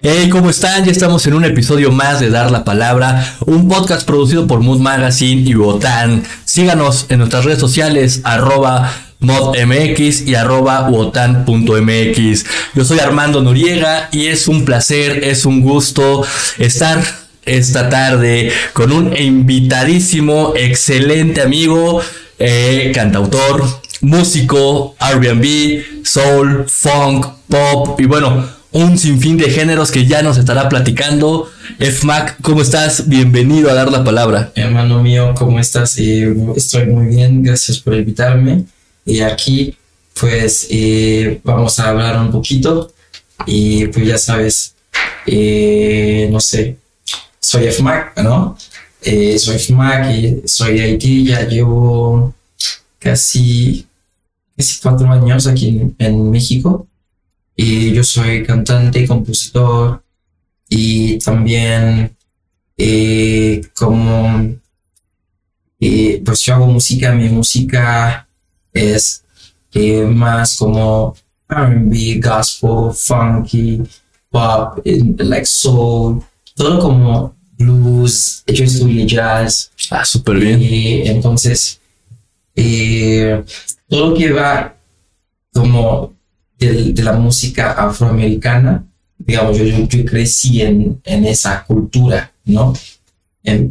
Hey, ¿cómo están? Ya estamos en un episodio más de Dar la Palabra, un podcast producido por Mood Magazine y Wotan. Síganos en nuestras redes sociales, arroba modmx y arroba wotan.mx. Yo soy Armando Noriega y es un placer, es un gusto estar esta tarde con un invitadísimo, excelente amigo, eh, cantautor, músico, RB, soul, funk, pop y bueno, un sinfín de géneros que ya nos estará platicando. FMAC, ¿cómo estás? Bienvenido a dar la palabra. Hermano mío, ¿cómo estás? Eh, estoy muy bien, gracias por invitarme. Y aquí, pues, eh, vamos a hablar un poquito. Y pues ya sabes, no sé, soy FMAC, ¿no? soy FMAC y soy de Haití, ya llevo casi, casi cuatro años aquí en, México y yo soy cantante, compositor y también eh, como eh, pues yo hago música, mi música es eh, más como R&B, gospel, funky, pop, like soul, todo como blues, yo estudié jazz. Ah, súper bien. Y entonces, todo lo que va como de, la música afroamericana, digamos, yo, yo, crecí en, en, esa cultura, ¿no?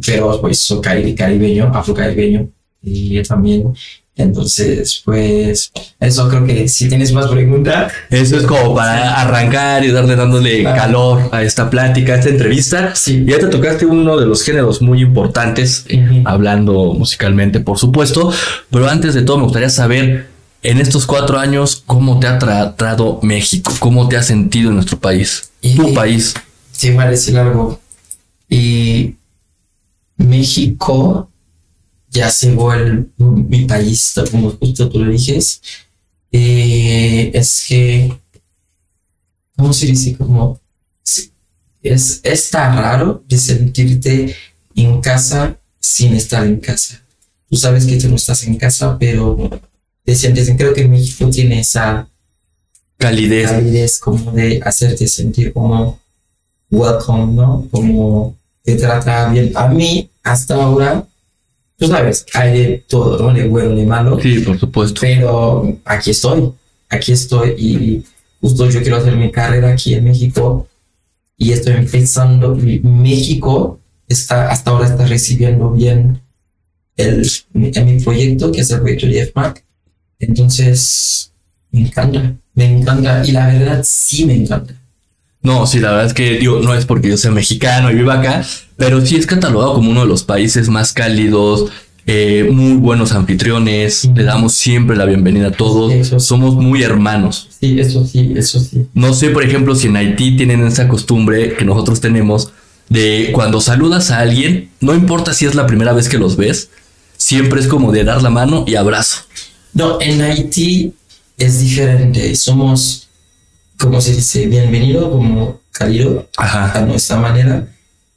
pero pues soy caribeño, afrocaribeño, y también. Entonces, pues, eso creo que si tienes más preguntas. Eso es como para arrancar y darle dándole calor a esta plática, a esta entrevista. Sí. Ya te tocaste uno de los géneros muy importantes, hablando musicalmente, por supuesto. Pero antes de todo, me gustaría saber en estos cuatro años, ¿cómo te ha tratado México? ¿Cómo te has sentido en nuestro país? tu país. Sí, a decir algo. Y México ya se vuelve mi país, como justo tú lo dices. Eh, es que, ¿cómo se dice? Como, es, está raro de sentirte en casa sin estar en casa. Tú sabes que tú no estás en casa, pero te creo que México tiene esa calidez. calidez como de hacerte sentir como welcome, ¿no? Como te trata bien. A mí, hasta ahora, tú sabes, hay de todo, ¿no? De bueno, de malo. Sí, por supuesto. Pero aquí estoy, aquí estoy y justo yo quiero hacer mi carrera aquí en México y estoy empezando. México está, hasta ahora está recibiendo bien el, mi, mi proyecto, que es el proyecto de FMAC entonces, me encanta, me encanta. Y la verdad, sí me encanta. No, sí, la verdad es que digo, no es porque yo sea mexicano y viva acá, pero sí es catalogado como uno de los países más cálidos, eh, muy buenos anfitriones, le damos siempre la bienvenida a todos, somos muy hermanos. Sí, eso sí, eso sí. No sé, por ejemplo, si en Haití tienen esa costumbre que nosotros tenemos de cuando saludas a alguien, no importa si es la primera vez que los ves, siempre es como de dar la mano y abrazo. No, en Haití es diferente. Somos, como se dice, bienvenido, como cálido a nuestra manera,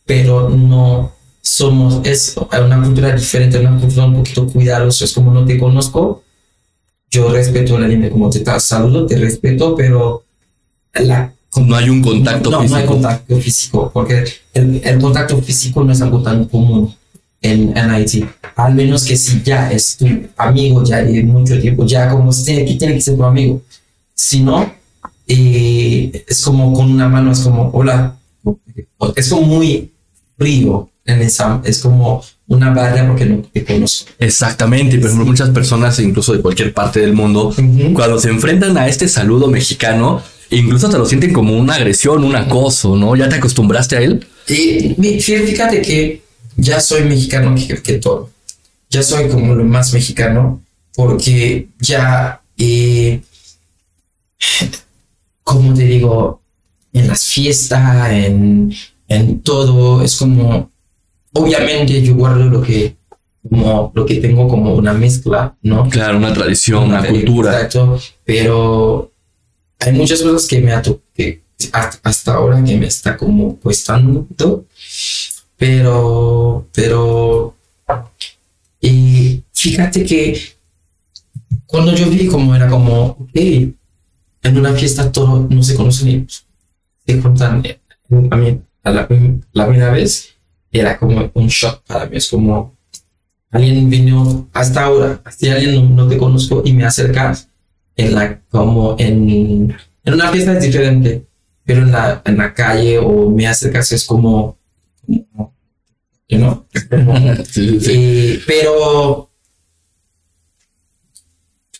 pero no somos, es una cultura diferente, una cultura un poquito cuidadosa. Es como no te conozco, yo respeto la línea, como te saludo, te respeto, pero la no hay un contacto físico. No hay contacto físico, porque el, el, contacto físico no es algo tan común en, en Haití. Al menos que si ya es tu amigo ya de mucho tiempo, ya como tiene, tiene que ser tu amigo. Si no, eh, es como con una mano, es como, hola. Es como muy frío en esa, es como una barra porque no te conozco. Exactamente, por ejemplo, muchas personas, incluso de cualquier parte del mundo, cuando se enfrentan a este saludo mexicano, incluso te lo sienten como una agresión, un acoso, ¿no? ¿Ya te acostumbraste a él? Y fíjate que ya soy mexicano que, todo. Ya soy como lo más mexicano porque ya, eh, como te digo, en las fiestas, en, en todo, es como, obviamente yo guardo lo que, como lo que tengo como una mezcla, ¿no? Claro, una tradición, una, cultura. Exacto, pero hay muchas cosas que me ha que hasta ahora que me está como costando pero, pero, y fíjate que cuando yo vi como era como, ok, en una fiesta todo no se conocen se juntan. eh, A mí, a la, la primera vez era como un shock para mí. Es como alguien vino hasta ahora, hasta alguien no, no te conozco y me acercas en la, como en, en una fiesta es diferente, pero en la, en la calle o me acercas es como, you know, Sí, sí, pero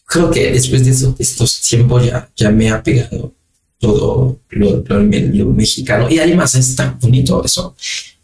creo que después de eso, estos tiempos ya, ya me ha pegado todo lo, lo, lo mexicano. Y además es tan bonito eso.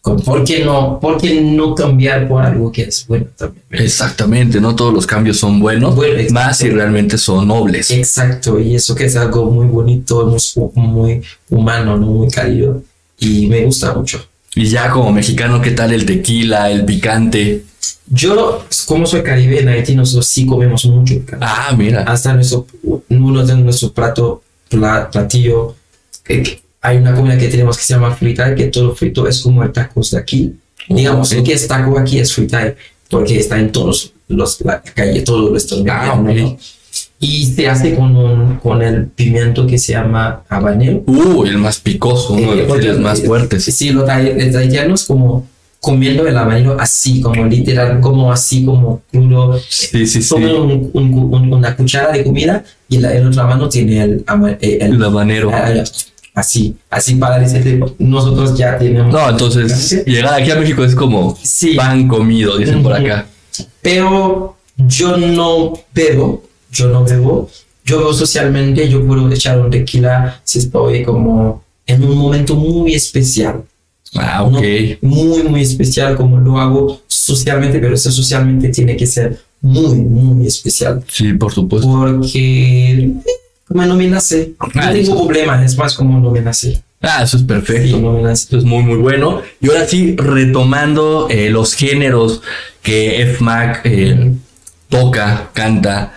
¿Por qué, no, ¿Por qué no cambiar por algo que es bueno también? Exactamente, no todos los cambios son buenos, Bueno, más si realmente son nobles. Exacto, y eso que es algo muy bonito, muy humano, ¿no? muy cálido. Y me gusta mucho. Y ya como mexicano, ¿qué tal el tequila, el picante? Yo, como soy caribe, en Haití nosotros sí comemos mucho. Ah, mira. hasta nuestro, uno de nuestro plato, pla- platillo, eh, hay una comida que tenemos que se llama fritai, que todo frito es como el tacos de aquí. Digamos, Ok. el que es taco aquí es fritai, porque está en todos los, la calle, todos los restaurantes. Ah. Y se hace con, un- con el pimiento que se llama habanero. Uh, el más picoso, uno de Eh, los chiles más fuertes. Sí, los haitianos como comiendo el habanero así, como literal, como así, como crudo. Sí, sí, sí. Toman un- un- un- una cuchara de comida y la, en otra mano tiene el, eh, el- El habanero. ah, así, así para decirte, nosotros ya tenemos. No, entonces llegar aquí a México es como Sí. pan comido, dicen por acá. Pero yo no bebo, yo no bebo. Yo bebo socialmente, yo puedo echar un tequila si estoy como en un momento muy especial. Ah. Muy, muy especial como lo hago socialmente, pero eso socialmente tiene que ser muy, muy especial. Sí, por supuesto. Porque como no me nace, no Ah, tengo eso. problema, es más como no me nace. Ah, eso es Sí, perfecto. no me nace. Esto es muy, muy bueno. Y ahora sí, retomando eh, los géneros que FMAC eh, toca, canta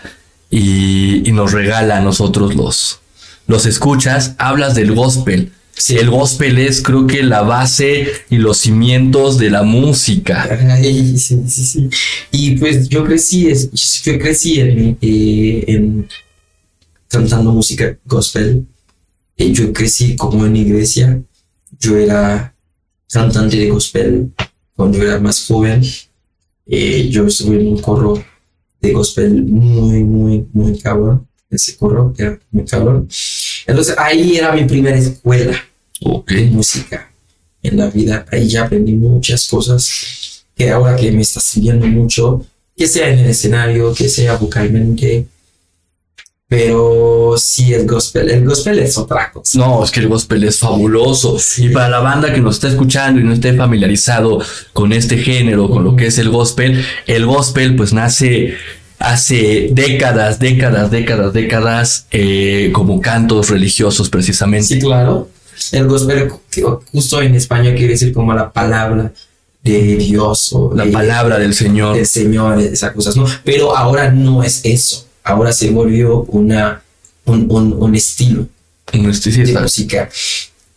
y, y nos regala a nosotros los, los escuchas, hablas del gospel. Sí. El gospel es creo que la base y los cimientos de la música. Sí, sí, sí. Y pues yo crecí, yo crecí en, eh, en cantando música gospel. Eh, yo crecí como en iglesia. Yo era cantante de gospel cuando era más joven. Eh, yo estuve en un coro de gospel muy, muy, muy cabrón. Ese coro era muy cabrón. Entonces ahí era mi primera escuela Ok. música en la vida. Ahí ya aprendí muchas cosas que ahora que me está siguiendo mucho, que sea en el escenario, que sea vocalmente. Pero sí, el gospel, el gospel es otra cosa. No, es que el gospel es fabuloso. Y para la banda que nos está escuchando y no esté familiarizado con este género, con lo que es el gospel, el gospel pues nace hace décadas, décadas, décadas, décadas eh, como cantos religiosos precisamente. Sí, claro. El gospel, justo en español quiere decir como la palabra de Dios o La de- palabra del Señor. del Señor, esas cosas, ¿no? Pero ahora no es eso. Ahora se volvió una, un, un, un estilo. Sí, sí, de está- música.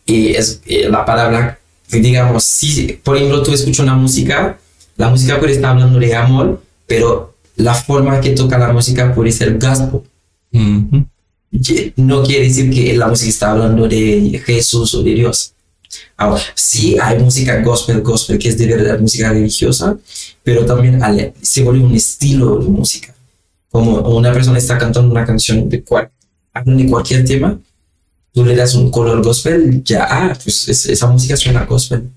Y es eh, la palabra, digamos, si por ejemplo tú escuchas una música, la música puede estar hablando de amor, pero la forma que toca la música puede ser gospel. Ujú. Que No quiere decir que la música está hablando de Jesús o de Dios. Ahora, sí hay música gospel, gospel, que es de verdad música religiosa, pero también se vuelve un estilo de música. Como una persona está cantando una canción de, cual, de cualquier tema, tú le das un color gospel, ya, ah, pues es- esa música suena gospel,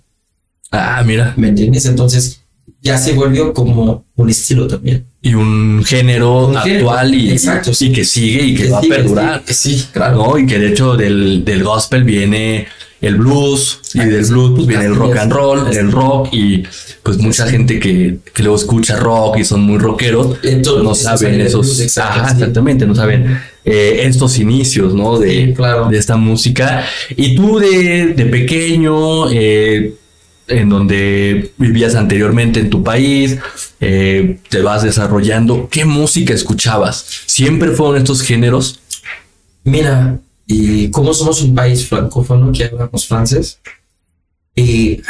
Ah, mira. ¿me entiendes? Entonces ya se volvió como un estilo también. Y un género Un género, actual y, exacto, y sí. que sigue y que, va a perdurar. Sí, sí, claro. ¿no? Y que de hecho del, del gospel viene el blues y del blues pues, viene el rock and roll, el rock y pues mucha gente que, que luego escucha rock y son muy rockeros Entonces, no saben esos, blues, exacto, ajá, sí. exactamente, no saben eh, estos inicios, ¿no? De, Sí, claro. de esta música. Y tú de, de pequeño, eh, en donde vivías anteriormente en tu país, eh, te vas desarrollando, ¿qué música escuchabas? ¿Siempre fueron estos géneros? Mira, y como somos un país francófono que hablamos francés, y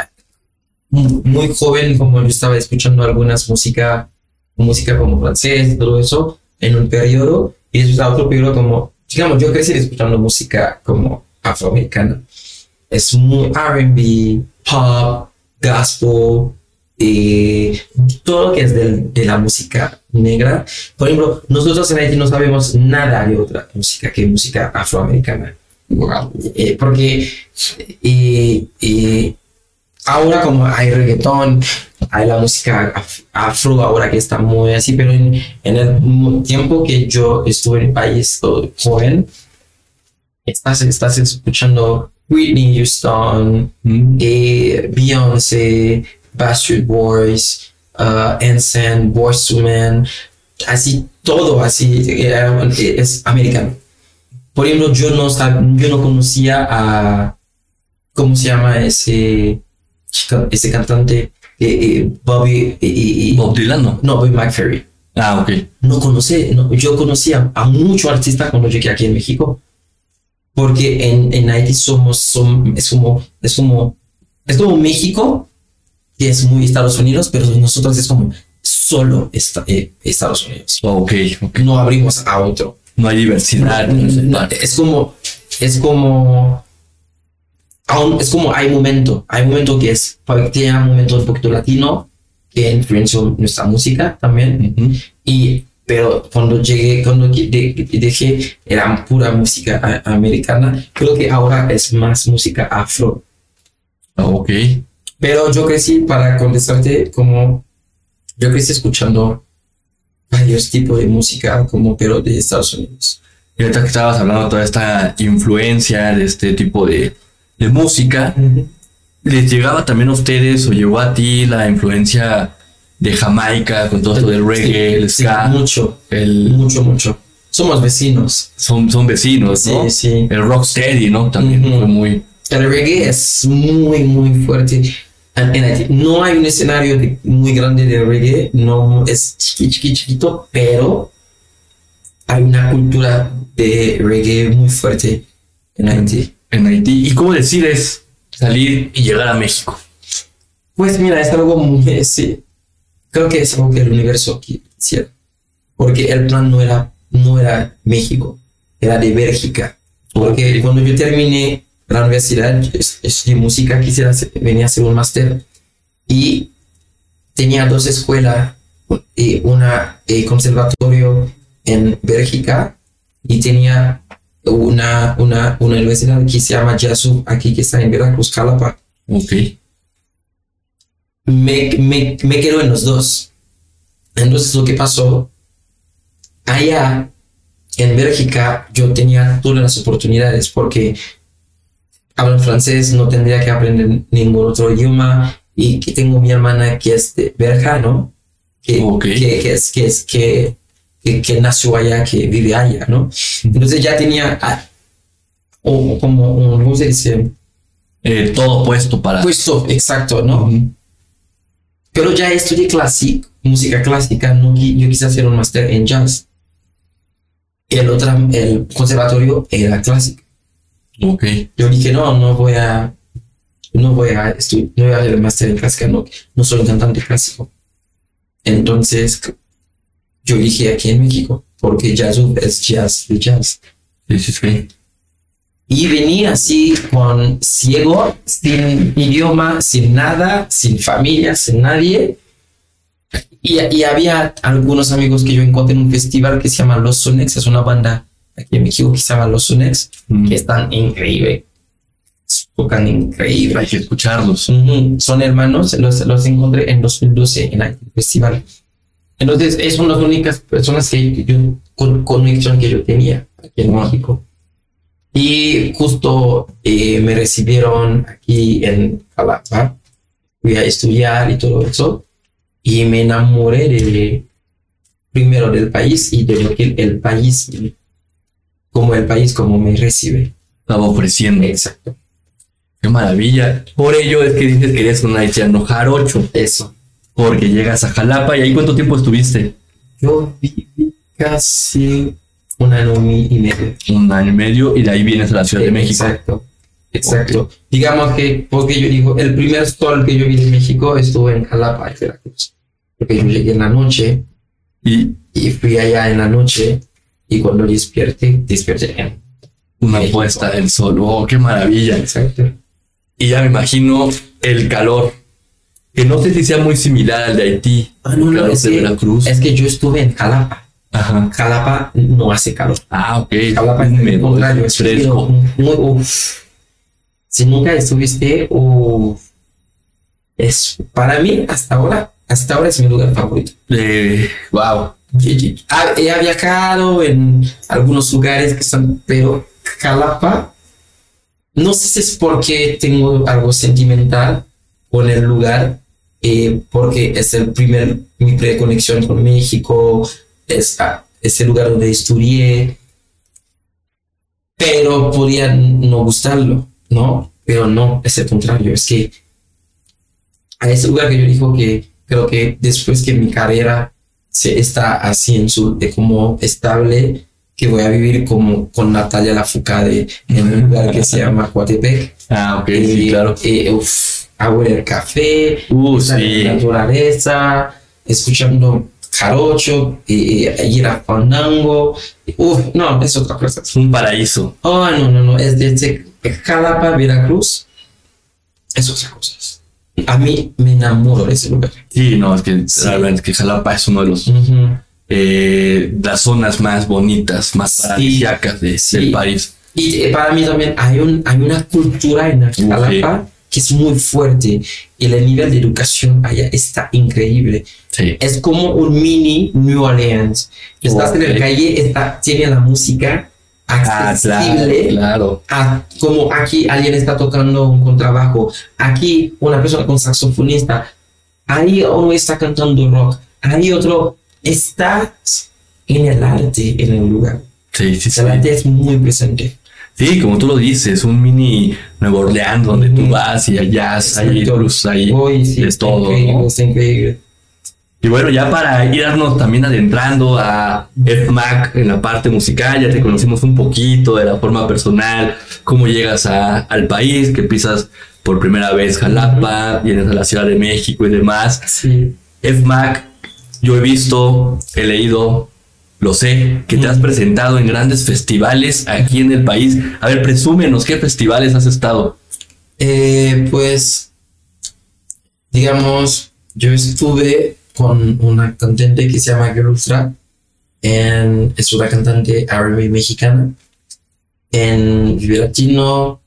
muy muy joven, como yo estaba escuchando algunas música música como francés, todo eso, en un periodo, y después otro periodo como, digamos, yo crecí escuchando música como afroamericana. Es muy RB, pop, gospel, eh, todo lo que es del- de, la música negra. Por ejemplo, nosotros en Haití no sabemos nada de otra música que música afroamericana. Eh, porque eh, eh, ahora como hay reggaetón, hay la música af- afro ahora que está muy así, pero en, en el tiempo que yo estuve en el país oh, joven, estás, estás escuchando Whitney Houston, Mm. eh, Beyoncé, Backstreet Boys, uh, NSYNC, Boyz II Men, así todo así eh, es americano. Por ejemplo, yo no yo no conocía a ¿cómo se llama ese ese cantante Eh, eh, Bobby eh, eh, Bob Dylan, ¿no? no Bobby McFerrin. Ah, ok. No conocí, no, yo conocía a muchos artistas cuando llegué aquí en México. Porque en, en Haití somos, son, es como, es como, es como México, que es muy Estados Unidos, pero nosotros es como solo esta- eh, Estados Unidos. Ok, ok. No abrimos a otro. No hay diversidad. ese No, plan. es como, es como, aún, es como hay momento, hay momento que es, tiene un momento un poquito latino, que influenció nuestra música también. Ujú. Y, pero cuando llegué, cuando de- de- dejé, era pura música americana. Creo que ahora es más música afro. Ah, Ok. Pero yo crecí, para contestarte, como yo crecí escuchando varios tipos de música, como pero de Estados Unidos. Y ahorita que estabas hablando de toda esta influencia de este tipo de, de música, ¿les llegaba también a ustedes o llegó a ti la influencia de Jamaica con todo esto del reggae, el Sí, ska, mucho, el, mucho, mucho. Somos vecinos. son, son vecinos, ¿no? Sí, sí. El rocksteady, ¿no? También fue muy... El reggae es muy, muy fuerte. No hay un escenario de- muy grande de reggae, no es chiqui, chiqui, chiquito, pero hay una cultura de reggae muy fuerte en Haití. en Haití. ¿Y cómo decides salir y llegar a México? Pues mira, es algo muy, sí, creo que es algo que el universo quisiera, porque el plan no era, no era México, era de Bélgica. Porque cuando yo terminé la universidad, es- estudié música, quisiera venía a hacer un máster y tenía dos escuelas, y una eh, conservatorio en Bélgica y tenía una, una, una universidad que se llama YASU, aquí que está en Veracruz, Calapa. Ok. Me, me, me quedo en los dos. Entonces lo que pasó, allá en Bélgica yo tenía todas las oportunidades porque hablo francés, no tendría que aprender ningún otro idioma y que tengo mi hermana que es de Berja, ¿no? Que, Ok. que, que es, que, es que, que, que nació allá, que vive allá, ¿no? Entonces ya tenía ah, o como, un- ¿cómo se dice? Eh, todo puesto para... Puesto, exacto, ¿no? Ujú. Pero ya estudié clásico, música clásica, no, yo quise hacer un máster en jazz. El otro, el conservatorio era clásico. Ok. Yo dije, no, no voy a, no voy a estudiar, no voy a hacer el máster en clásica, no, no soy un cantante clásico. Entonces, yo dije aquí en México, porque jazz es jazz de jazz. Sí, sí, sí. Y venía así con ciego, sin idioma, sin nada, sin familia, sin nadie. Y, y había algunos amigos que yo encontré en un festival que se llama Los Sonex, es una banda aquí en México que se llama Los Sonex, Mm. que están increíbles. Tocan increíble. Hay que escucharlos. Son hermanos, los, los encontré en 2012 en el festival. Entonces, es son las únicas personas que yo, con conexión que yo tenía aquí en Wow. México. Y justo eh, me recibieron aquí en Calapa. Fui a estudiar y todo eso. Y me enamoré de, primero del país y de lo que el país, como el país, como me recibe. Estaba ofreciendo. Exacto. Qué maravilla. Por ello es que dices que eres un haitiano jarocho. Eso. Porque llegas a Jalapa y ahí cuánto tiempo estuviste? Yo viví casi un año y medio. Un año y medio y de ahí vienes a la Ciudad de México. Exacto. Exacto. Digamos que, porque yo digo, el primer sol que yo vi de México estuvo en Jalapa, en Veracruz. Porque yo llegué en la noche Y Y fui allá en la noche y cuando despierte, despierte en una México. puesta del sol. Oh, qué maravilla. Exacto. Y ya me imagino el calor. Que no sé si sea muy similar al de Haití. Ah, no, no, es de que, Veracruz. es que yo estuve en Jalapa. Ajá. Jalapa no hace calor. Ah, ok. Jalapa es contrario, es fresco. muy-. Si nunca estuviste, uf, es para mí hasta ahora, hasta ahora es mi lugar favorito. Eh, wow. Ha- He viajado en algunos lugares que están, pero Jalapa, no sé si es porque tengo algo sentimental con el lugar, eh, porque es el primer, mi preconexión con México, es, ah, es el lugar donde estudié, pero podía no gustarlo, ¿no? Pero no, es el contrario, es que a ese lugar que yo dijo que creo que después que mi carrera se está así en su de como estable que voy a vivir como con Natalia Lafourcade en un lugar que se llama Coatepec Ah, ok, y, sí, claro. y, uf, a huele el café Uh, sí. la naturaleza escuchando jarocho y, y ir a fandango Uf, no es otra cosa Es un paraíso. oh no no no es desde Jalapa Veracruz es otra cosa a mí me enamoro de ese lugar Sí, no, es que Sí. la verdad es que Jalapa es uno de los eh, las zonas más bonitas, más Sí. paradisíacas de- Sí. del país. Y eh, para mí también hay, un, hay una cultura en Jalapa que es muy fuerte y el nivel de educación allá está increíble. Sí. Es como un mini New Orleans. Estás en la calle, está, tiene la música Ah, accesible. claro, claro. a- como aquí alguien está tocando un contrabajo, aquí una persona con saxofonista, ahí uno está cantando rock, ahí otro está en el arte en el lugar. Sí, sí, sí. El arte es muy presente. Sí, como tú lo dices, un mini Nueva Orleans donde tú Ujú. vas y jazz, hay blues, hay sí, está todo, increíble, ¿no? increíble. Y bueno, ya para irnos también adentrando a FMAC en la parte musical, ya te conocimos un poquito de la forma personal, cómo llegas a- al país, que pisas por primera vez Jalapa, vienes a la Ciudad de México y demás. Sí. FMAC, yo he visto, he leído, lo sé, que te has presentado en grandes festivales aquí en el país. A ver, presúmenos, ¿qué festivales has estado? Eh, pues, digamos, yo estuve con una cantante que se llama Girl Trap, en, es una cantante R&B mexicana, en Vive Latino,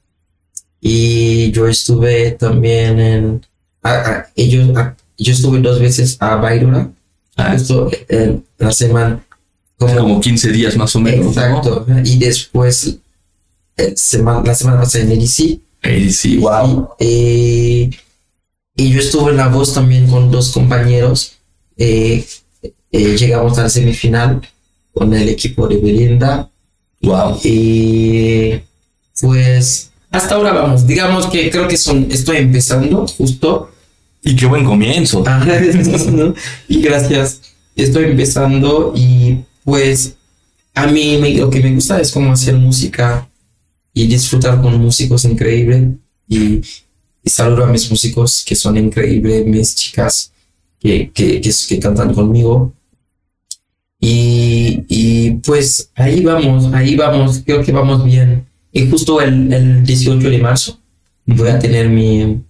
y yo estuve también en, ellos, yo estuve dos veces a Bayrora, Ah, justo en la semana, como, como 15 días más o menos. ¿no? exacto, y después, eh, semana, la semana pasada en EDC, Eh, sí, wow. y, y yo estuve en la voz también con dos compañeros. eh, eh, llegamos al semifinal con el equipo de Belinda. Wow. Y pues hasta ahora vamos. Digamos que creo que son, estoy empezando justo. Y qué buen comienzo. Y gracias. Estoy empezando y pues a mí me- lo que me gusta es como hacer música y disfrutar con músicos increíbles. Y, saludo a mis músicos que son increíbles, mis chicas que, que, que, cantan conmigo. Y, y pues ahí vamos, ahí vamos, creo que vamos bien. Y justo el, el 18 de marzo voy a tener mi,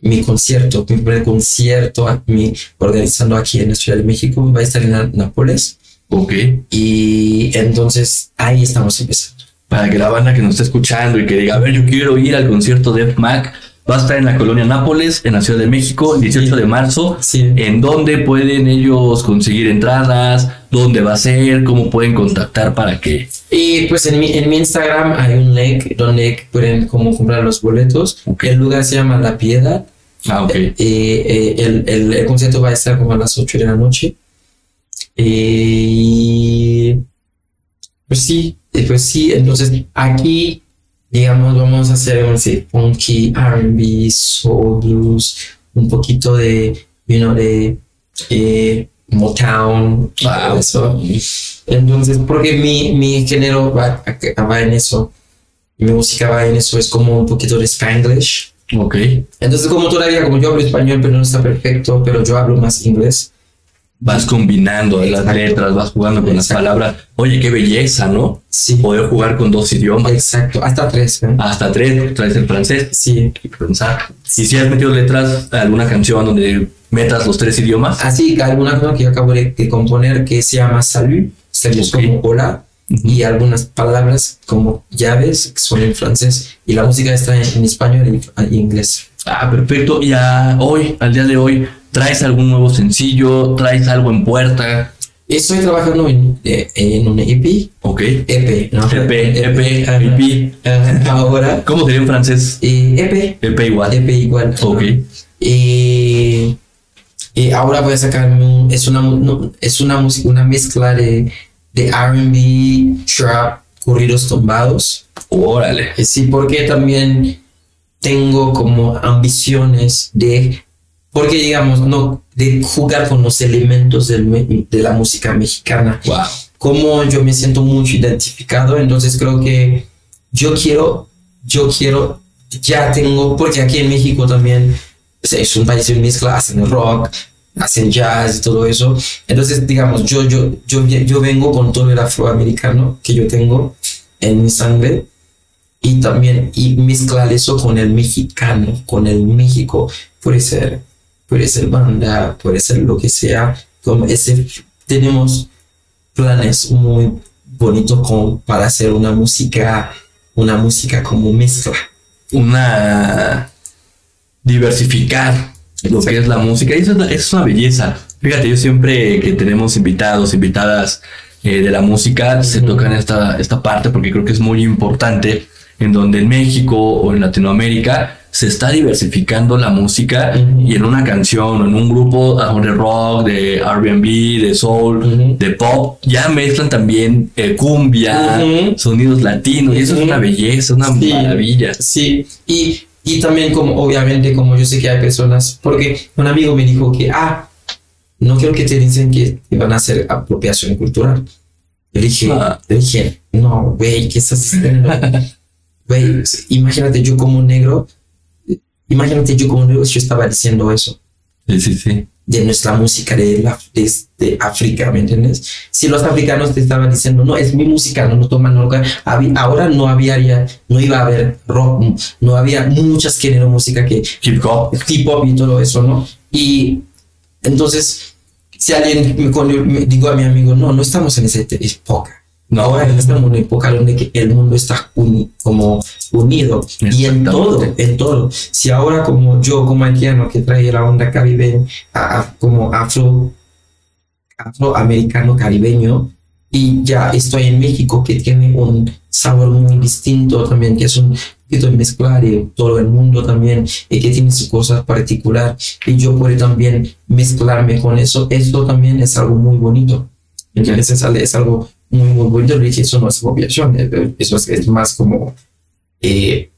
mi concierto, mi primer concierto mi, organizando aquí en la Ciudad de México, va a estar en Nápoles Ok. y entonces ahí estamos empezando. Para que la banda que nos está escuchando y que diga, a ver, yo quiero ir al concierto de FMAC, va a estar en la colonia Nápoles, en la Ciudad de México, el 18 de marzo. Sí. ¿En dónde pueden ellos conseguir entradas? ¿Dónde va a ser? ¿Cómo pueden contactar para que... Y pues en mi, en mi Instagram hay un link donde pueden como comprar los boletos. Ok. El lugar se llama La Piedad. Ah, ok. Eh, eh, el, el, el concierto va a estar como a las 8 de la noche. Y pues sí, eh, pues sí, entonces aquí, digamos, vamos a hacer un sí, funky, RB, soul, blues, un poquito de, you know, de eh, Motown, Wow. eso. Entonces, porque mi, mi género va, va en eso, mi música va en eso, es como un poquito de Spanglish. Ok. Entonces, como todavía, como yo hablo español, pero no está perfecto, pero yo hablo más inglés. Vas combinando las letras, vas jugando con las palabras. Oye, qué belleza, ¿no? Sí, Poder jugar con dos idiomas. exacto, hasta tres. ¿eh? Hasta tres, traes el francés Sí, y pensar. Y si has metido letras a alguna canción donde metas los tres idiomas. así que alguna cosa que yo acabo de, de componer que se llama salud, salud es Ok. como hola, y algunas palabras como llaves que son en francés, y la música está en, en español y en inglés. Ah, perfecto. Y a hoy, al día de hoy, ¿traes algún nuevo sencillo? ¿Traes algo en puerta? Estoy trabajando en, eh, en un EP, Ok. EP, ¿no? EP, EP. EP. Ajá, Ahora, ¿Cómo sería en francés? eh, EP, EP igual. EP igual. Ok. Y, y ahora voy a sacarme un, es una, no, es una música, una mezcla de, de R&B, trap, corridos tumbados. Órale. Eh, Sí, porque también tengo como ambiciones de, porque digamos, no, de jugar con los elementos del de la música mexicana Wow. como yo me siento mucho identificado, entonces creo que yo quiero, yo quiero, ya tengo, porque aquí en México también o sea, es un país de mezcla, hacen rock, hacen jazz y todo eso, entonces digamos, yo, yo, yo, yo vengo con todo el afroamericano que yo tengo en mi sangre y también y mezclar eso con el mexicano, con el México, puede ser, puede ser banda, puede ser lo que sea, como ese, tenemos planes muy bonitos como para hacer una música, una música como mezcla. Una. Diversificar lo que es la música. Y eso es una, es una belleza. Fíjate, yo siempre que tenemos invitados, invitadas eh, de la música, se tocan esta, esta parte porque creo que es muy importante en donde en México o en Latinoamérica se está diversificando la música y en una canción en un grupo ah, de rock, de R&B, de soul, de pop, ya mezclan también eh, cumbia, sonidos latinos y eso es una belleza, una Sí. maravilla. Sí, y, y también como obviamente como yo sé que hay personas, porque un amigo me dijo que, ah, no quiero que te dicen que te van a hacer apropiación cultural. Yo dije, Ah. yo dije, no, güey, ¿qué estás haciendo? Güey, imagínate yo como negro, imagínate yo como yo estaba diciendo eso. Sí, sí, sí. de nuestra música de, la, de, de África, ¿me entiendes? Si los africanos te estaban diciendo, no, es mi música, no lo toman habí- ahora no había, no iba a haber rock, no había muchas géneros de música que Hip hop. hip hop y todo eso, ¿no? Y entonces, si alguien me, me digo a mi amigo, no, no estamos en esa época. No. En una época donde el mundo está uni- como unido y en todo, en todo. Si ahora como yo, como haitiano, que trae la onda caribeña, a- a- como afro, afroamericano caribeño, y ya estoy en México, que tiene un sabor muy distinto también, que es un poquito mezclar de todo el mundo también, y que tiene su cosa particular, y yo puedo también mezclarme con eso, esto también es algo muy bonito. ¿Entiendes? Es, al- es algo muy, muy bonito. Le dije, eso no es apropiación, eh, eso es, es más como... Eh,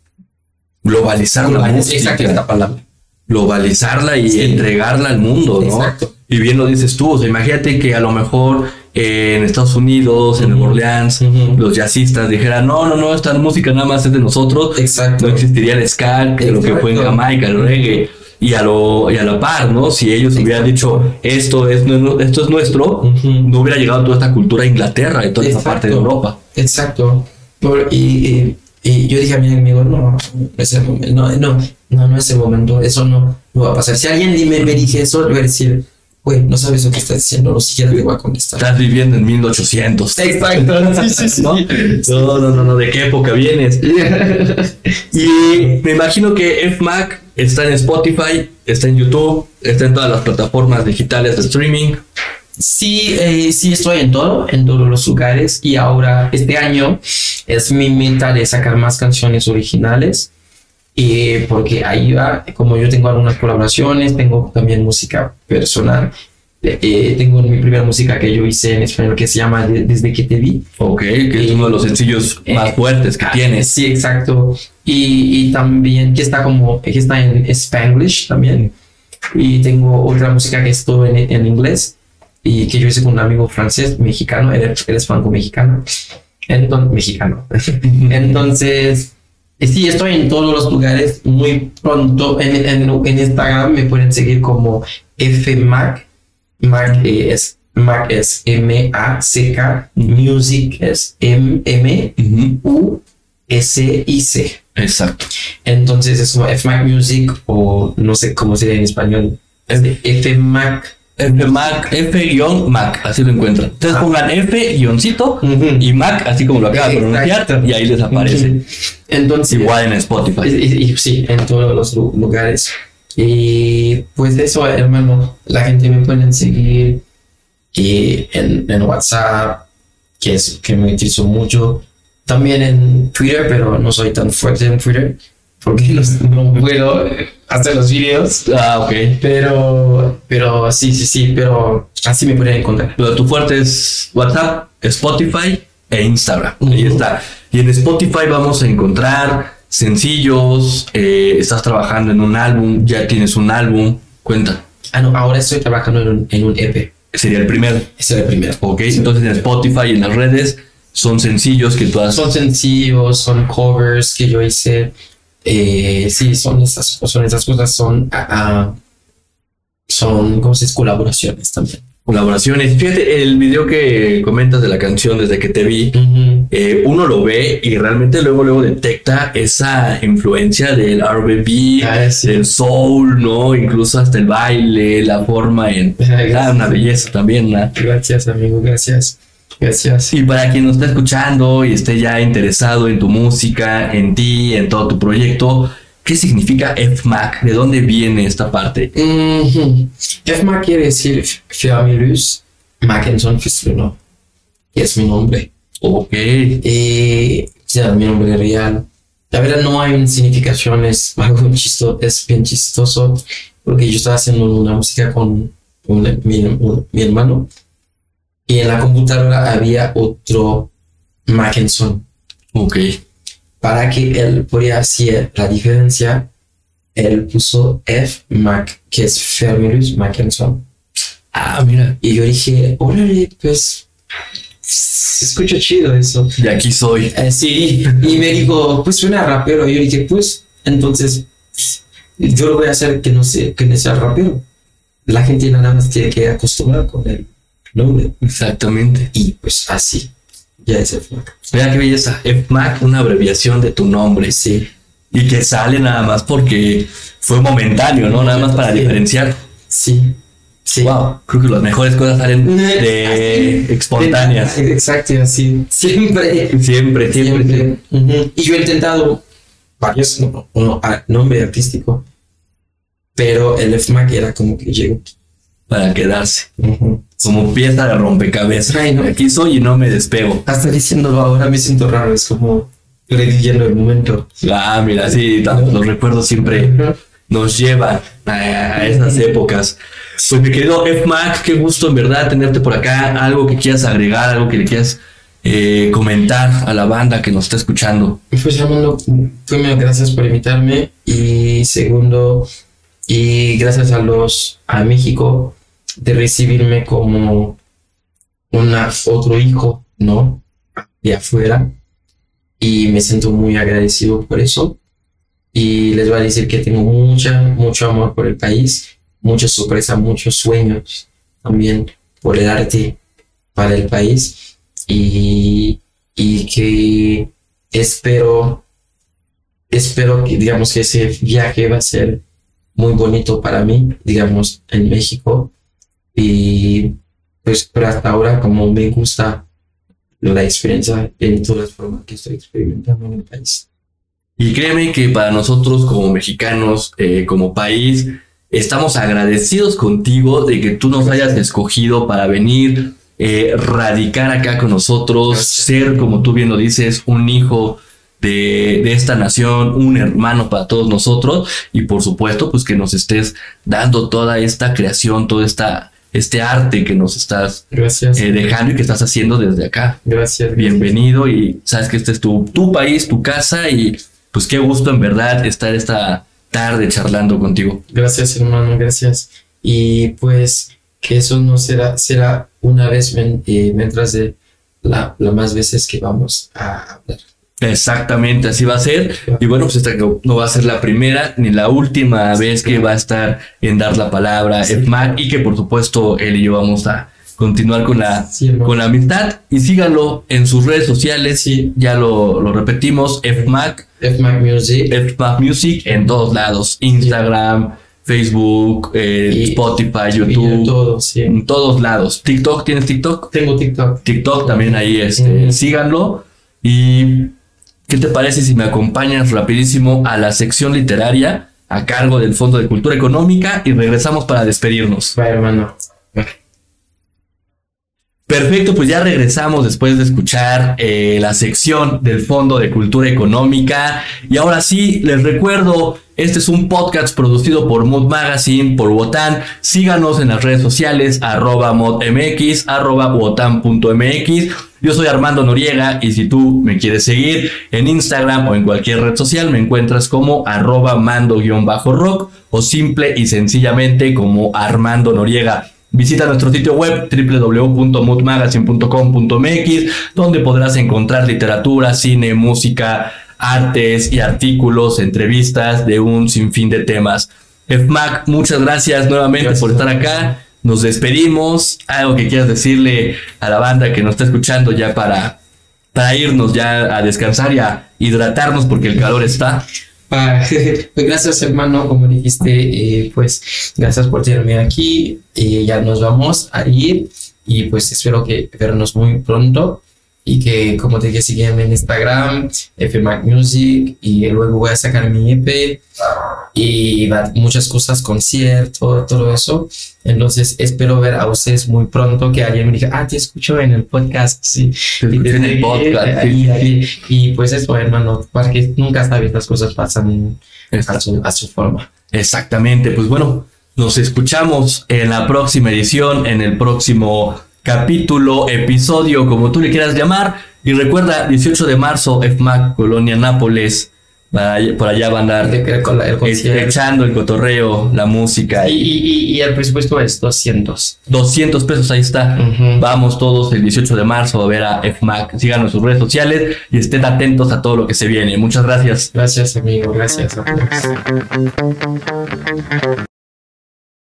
Globalizar la música. Exacto, es la palabra. globalizarla y Sí. entregarla al mundo, ¿no? Exacto. Y bien lo dices tú, o sea, imagínate que a lo mejor eh, en Estados Unidos, en Ujú. Nueva Orleans, Ujú. los jazzistas dijeran, no, no, no, esta música nada más es de nosotros, Exacto. no existiría el ska, que lo que fue en. Jamaica, el reggae, y a, lo, y a la par, ¿no? Si ellos hubieran dicho, esto es, esto es nuestro, no hubiera llegado toda esta cultura a Inglaterra y toda esta parte de. Europa. Exacto. Por- y, y- y yo dije a mi amigo, no, no es el momento, no, no, no, no es el momento, eso no, no va a pasar. Si alguien me, me dije eso, le voy a decir, güey, no sabes lo que estás diciendo, no siquiera le voy a contestar. Estás viviendo en 1800. Exacto, sí, sí, sí. ¿no? No, no, no, no, ¿de qué época vienes? Y me imagino que FMAC está en Spotify, está en YouTube, está en todas las plataformas digitales de streaming. Sí, eh, sí estoy en todo, en todos los lugares y ahora este año es mi meta de sacar más canciones originales y porque ahí va, como yo tengo algunas colaboraciones, tengo también música personal, eh, eh, tengo mi primera música que yo hice en español que se llama De- Desde que te vi. Ok, que es uno de los sencillos más Eh, fuertes que ah, tienes. Sí, exacto. Y, y también que está como, que está en Spanglish también. Y tengo otra música que es todo en, en inglés y que yo hice con un amigo francés, mexicano, él, él es franco-mexicano. Entonces, mexicano. Entonces, eh, sí, estoy en todos los lugares. Muy pronto en, en, en Instagram me pueden seguir como FMAC Mac es Mac es M-A-C-K, Music es M-M-U-S-I-C. Exacto. Entonces es como F Mac Music o no sé cómo sería en español. Es de F Mac. F Mac, F-Mac, así lo encuentran. Entonces Ah. pongan F-cito y Mac, así como lo acaba de pronunciar, y ahí les aparece. Entonces, Igual en Spotify. y- y sí, en todos los lu- lugares. Y pues eso, hermano, la gente me pueden seguir y en, en WhatsApp, que es que me utilizo mucho. También en Twitter, pero no soy tan fuerte en Twitter porque no, no puedo hacer los videos. Ah, ok. Pero, pero sí, sí, sí, pero así me pueden encontrar. Pero tu fuerte es WhatsApp, Spotify e Instagram. Ahí Ujú. está. Y en Spotify vamos a encontrar sencillos. eh, estás trabajando en un álbum, ya tienes un álbum. Cuenta. Ah, no, ahora estoy trabajando en un, en un EP. Sería el primero. Es el primero. Ok. Entonces en Spotify y en las redes son sencillos que tú has. Son sencillos, son covers que yo hice. Eh, sí, son esas, son esas cosas, son, ah, son, ¿cómo se dice? Colaboraciones también. Colaboraciones. Fíjate, el video que comentas de la canción desde que te vi, eh, uno lo ve y realmente luego luego detecta esa influencia del R&B, Ah, sí. del soul, ¿no? Incluso hasta el baile, la forma en... Ah, una belleza también, ¿no? Gracias, amigo, gracias. Gracias. Y para quien nos está escuchando y esté ya interesado en tu música, en ti, en todo tu proyecto, ¿qué significa FMAC? ¿De dónde viene esta parte? Mhm. FMA quiere decir Familus Mackinson Fisluno, que es mi nombre. Ok. Y ya, mi nombre real. La verdad no hay una significación, es algo chistoso, es bien chistoso, porque yo estaba haciendo una música con un- mi, un- mi hermano y en la computadora había otro Mackinson. Ok. Para que él pudiera hacer la diferencia, él puso F Mac, que es Familus Mackinson. Ah, mira. Y yo dije, órale, pues, se escucha chido eso. De aquí soy. Eh, sí, y me dijo, pues suena rapero. Y yo dije, pues, entonces, yo lo voy a hacer que no, sé, que no sea rapero. La gente nada más tiene que acostumbrar con el nombre. Exactamente. Y pues así, ya es el flaco. Mira qué belleza. FMAC, una abreviación de tu nombre. Sí, Y que sale nada más porque fue momentáneo, ¿no? Nada más para Sí. diferenciar. sí, sí. Wow. Creo que las mejores cosas salen de espontáneas. Exacto, así. Siempre. Siempre, siempre. Y yo he intentado varios no, no, nombre artístico, pero el FMAC era como que llegó. Para quedarse. Ujú. Como pieza de rompecabezas. Ay, no. Aquí soy y no me despego. Hasta diciéndolo ahora me siento raro, es como reviviendo el momento. Ah, mira, sí, los recuerdos siempre nos llevan a, esas épocas. Pues mi querido FMAC, qué gusto en verdad tenerte por acá. Algo que quieras agregar, algo que le quieras eh, comentar a la banda que nos está escuchando. Pues Armando, primero gracias por invitarme y segundo, y gracias a los a México de recibirme como una otro hijo, ¿no? De afuera. Y me siento muy agradecido por eso. Y les voy a decir que tengo mucha mucho amor por el país, mucha sorpresa, muchos sueños también por el arte para el país. Y, y que espero, espero que digamos que ese viaje va a ser muy bonito para mí, digamos, en México. Y pues pero hasta ahora como me gusta la experiencia en todas las formas que estoy experimentando en el país. Y créeme que para nosotros como mexicanos, eh, como país, estamos agradecidos contigo de que tú nos hayas escogido para venir, eh, radicar acá con nosotros, ser, como tú bien lo dices, un hijo de, de esta nación, un hermano para todos nosotros y por supuesto pues que nos estés dando toda esta creación, todo esta, este arte que nos estás Gracias. eh, dejando y que estás haciendo desde acá Gracias. bienvenido y sabes que este es tu, tu país, tu casa y pues qué gusto en verdad estar esta tarde charlando contigo. Gracias, hermano, gracias. Y pues que eso no será, será una vez eh, mientras de la, la más veces que vamos a hablar. Exactamente, así va a ser. Y bueno, pues esta no va a ser la primera ni la última vez que va a estar en dar la palabra FMAC y que por supuesto él y yo vamos a continuar con la, con la amistad y síganlo en sus redes sociales. Sí. Ya lo, lo repetimos, FMAC. FMAC Music. FMAC Music en todos lados. Instagram, Facebook, eh, Spotify, YouTube. En todos lados. TikTok, ¿tienes TikTok? Tengo TikTok. TikTok también ahí, este, síganlo. Y ¿Qué te parece si me acompañas rapidísimo a la sección literaria a cargo del Fondo de Cultura Económica y regresamos para despedirnos? Vaya, hermano. Perfecto, pues ya regresamos después de escuchar eh, la sección del Fondo de Cultura Económica. Y ahora sí, les recuerdo, este es un podcast producido por Mood Magazine, por Wotan. Síganos en las redes sociales, arroba modmx, arroba wotan.mx. Yo soy Armando Noriega y si tú me quieres seguir en Instagram o en cualquier red social, me encuentras como arroba mando-rock o simple y sencillamente como Armando Noriega. Visita nuestro sitio web www.moodmagazine.com.mx, donde podrás encontrar literatura, cine, música, artes y artículos, entrevistas de un sinfín de temas. FMAC, muchas gracias nuevamente por estar acá. Nos despedimos. Algo que quieras decirle a la banda que nos está escuchando ya para, para irnos ya a descansar y a hidratarnos porque el calor está. pues gracias hermano, como dijiste, eh, pues gracias por tenerme aquí, y ya nos vamos a ir y pues espero que vernos muy pronto y que como te dije sígueme en Instagram, FMAC Music y luego voy a sacar mi EP y muchas cosas, concierto, todo eso. Entonces espero ver a ustedes muy pronto que alguien me diga, ah, te escucho en el podcast, sí. y, en el podcast, y pues eso, hermano, porque nunca sabes, las cosas pasan a su, a su forma. Exactamente, pues bueno, nos escuchamos en la próxima edición, en el próximo capítulo, episodio, como tú le quieras llamar. Y recuerda, 18 de marzo, FMAC, Colonia Nápoles por allá van a andar echando el cotorreo, la música. Y, el presupuesto es 200. 200 pesos, ahí está. Vamos todos el 18 de marzo a ver a FMAC. Síganos en sus redes sociales y estén atentos a todo lo que se viene. Muchas gracias. Gracias, amigo. Gracias.